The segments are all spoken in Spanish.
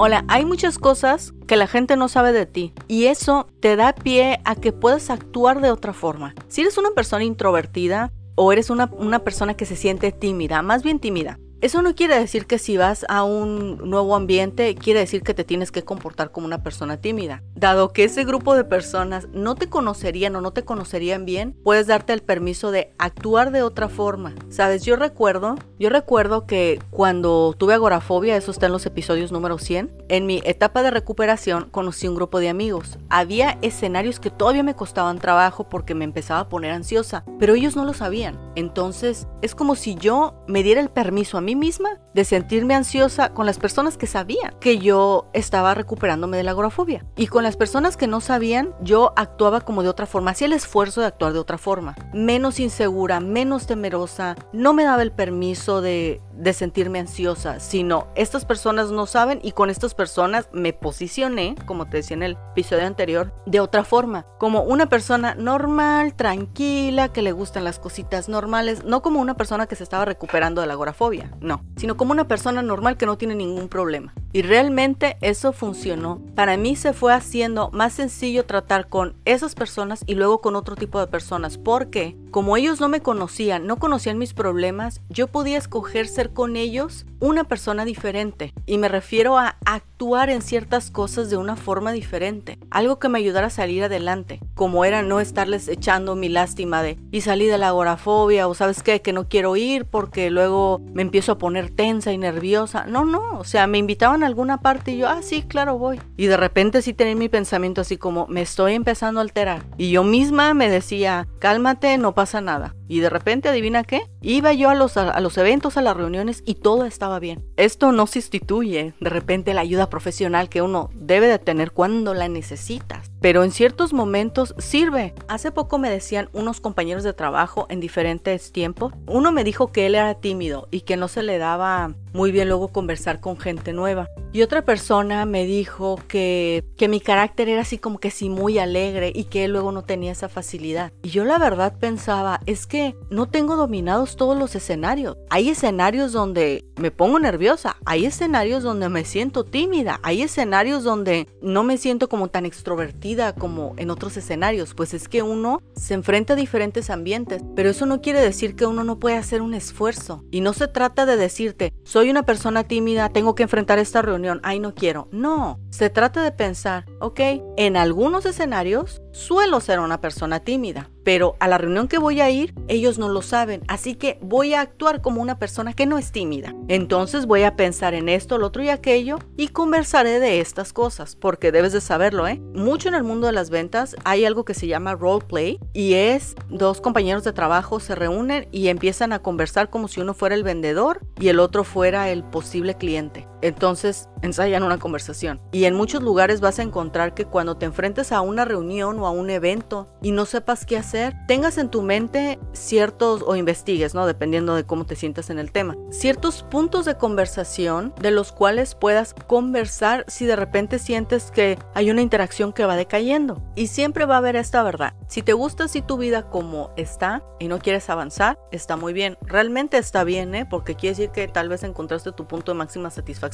Hola, hay muchas cosas que la gente no sabe de ti y eso te da pie a que puedas actuar de otra forma. Si eres una persona introvertida o eres una, una persona que se siente tímida, más bien tímida, eso no quiere decir que si vas a un nuevo ambiente, quiere decir que te tienes que comportar como una persona tímida. Dado que ese grupo de personas no te conocerían o no te conocerían bien, puedes darte el permiso de actuar de otra forma. Sabes, yo recuerdo, yo recuerdo que cuando tuve agorafobia, eso está en los episodios número 100, en mi etapa de recuperación conocí un grupo de amigos. Había escenarios que todavía me costaban trabajo porque me empezaba a poner ansiosa, pero ellos no lo sabían. Entonces, es como si yo me diera el permiso a mí misma de sentirme ansiosa con las personas que sabían que yo estaba recuperándome de la agorafobia. Y con las personas que no sabían, yo actuaba como de otra forma, hacía el esfuerzo de actuar de otra forma, menos insegura, menos temerosa, no me daba el permiso de, de sentirme ansiosa, sino estas personas no saben y con estas personas me posicioné, como te decía en el episodio anterior, de otra forma, como una persona normal, tranquila, que le gustan las cositas normales, no como una persona que se estaba recuperando de la agorafobia, no, sino como una persona normal que no tiene ningún problema. Y realmente eso funcionó. Para mí se fue haciendo más sencillo tratar con esas personas y luego con otro tipo de personas, porque como ellos no me conocían, no conocían mis problemas, yo podía escoger ser con ellos una persona diferente. Y me refiero a actuar en ciertas cosas de una forma diferente. Algo que me ayudara a salir adelante. Como era no estarles echando mi lástima de y salí de la agorafobia o sabes qué, que no quiero ir porque luego me empiezo a poner tensa y nerviosa. No, no, o sea, me invitaban a alguna parte y yo, ah, sí, claro, voy. Y de repente sí tenía mi pensamiento así como, me estoy empezando a alterar. Y yo misma me decía, cálmate, no pasa nada. Y de repente, adivina qué, iba yo a los, a, los eventos, a las reuniones y todo estaba bien. Esto no sustituye de repente la ayuda profesional que uno debe de tener cuando la necesitas, pero en ciertos momentos sirve. Hace poco me decían unos compañeros de trabajo en diferentes tiempos, uno me dijo que él era tímido y que no se le daba muy bien luego conversar con gente nueva. Y otra persona me dijo que, que mi carácter era así como que sí muy alegre y que él luego no tenía esa facilidad. Y yo la verdad pensaba, es que no tengo dominados todos los escenarios. Hay escenarios donde me pongo nerviosa, hay escenarios donde me siento tímida, hay escenarios donde no me siento como tan extrovertida como en otros escenarios. Pues es que uno se enfrenta a diferentes ambientes, pero eso no quiere decir que uno no puede hacer un esfuerzo. Y no se trata de decirte, soy una persona tímida, tengo que enfrentar esta reunión, ay no quiero. No, se trata de pensar, ok, en algunos escenarios suelo ser una persona tímida, pero a la reunión que voy a ir, ellos no lo saben, así que voy a actuar como una persona que no es tímida. Entonces voy a pensar en esto, lo otro y aquello y conversaré de estas cosas, porque debes de saberlo, ¿eh? Mucho en el mundo de las ventas hay algo que se llama role play y es dos compañeros de trabajo se reúnen y empiezan a conversar como si uno fuera el vendedor y el otro fuera el posible cliente. Entonces ensayan una conversación. Y en muchos lugares vas a encontrar que cuando te enfrentes a una reunión o a un evento y no sepas qué hacer, tengas en tu mente ciertos, o investigues, ¿no? Dependiendo de cómo te sientas en el tema, ciertos puntos de conversación de los cuales puedas conversar si de repente sientes que hay una interacción que va decayendo. Y siempre va a haber esta verdad. Si te gusta así tu vida como está y no quieres avanzar, está muy bien. Realmente está bien, ¿eh? Porque quiere decir que tal vez encontraste tu punto de máxima satisfacción.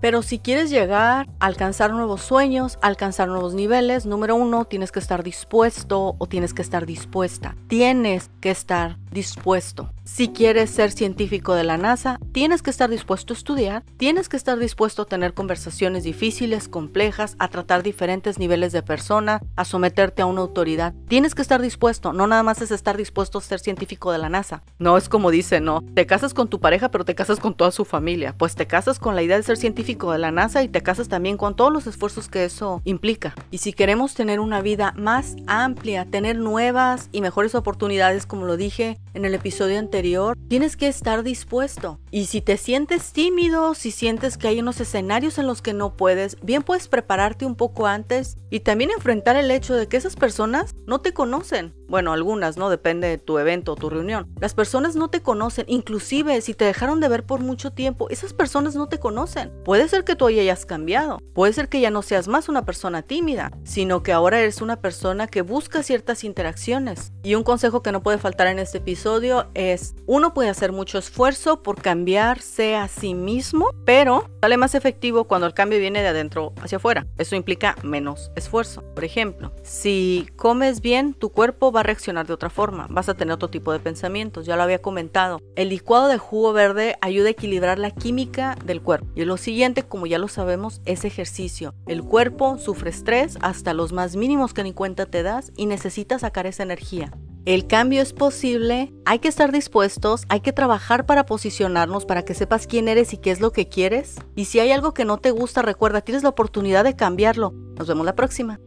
Pero si quieres llegar alcanzar nuevos sueños, alcanzar nuevos niveles, número uno, tienes que estar dispuesto o tienes que estar dispuesta. Tienes que estar dispuesto. Si quieres ser científico de la NASA, tienes que estar dispuesto a estudiar, tienes que estar dispuesto a tener conversaciones difíciles, complejas, a tratar diferentes niveles de persona, a someterte a una autoridad. Tienes que estar dispuesto, no nada más es estar dispuesto a ser científico de la NASA. No es como dice, no, te casas con tu pareja pero te casas con toda su familia. Pues te casas con la idea ser científico de la NASA y te casas también con todos los esfuerzos que eso implica. Y si queremos tener una vida más amplia, tener nuevas y mejores oportunidades, como lo dije en el episodio anterior, tienes que estar dispuesto. Y si te sientes tímido, si sientes que hay unos escenarios en los que no puedes, bien puedes prepararte un poco antes y también enfrentar el hecho de que esas personas no te conocen. Bueno, algunas, ¿no? Depende de tu evento o tu reunión. Las personas no te conocen, inclusive si te dejaron de ver por mucho tiempo, esas personas no te conocen. Puede ser que tú hayas cambiado, puede ser que ya no seas más una persona tímida, sino que ahora eres una persona que busca ciertas interacciones. Y un consejo que no puede faltar en este episodio es, uno puede hacer mucho esfuerzo por cambiarse a sí mismo, pero sale más efectivo cuando el cambio viene de adentro hacia afuera. Eso implica menos esfuerzo. Por ejemplo, si comes bien, tu cuerpo va a reaccionar de otra forma, vas a tener otro tipo de pensamientos, ya lo había comentado. El licuado de jugo verde ayuda a equilibrar la química del cuerpo. Y lo siguiente, como ya lo sabemos, es ejercicio. El cuerpo sufre estrés hasta los más mínimos que ni cuenta te das y necesita sacar esa energía. El cambio es posible, hay que estar dispuestos, hay que trabajar para posicionarnos, para que sepas quién eres y qué es lo que quieres. Y si hay algo que no te gusta, recuerda, tienes la oportunidad de cambiarlo. Nos vemos la próxima.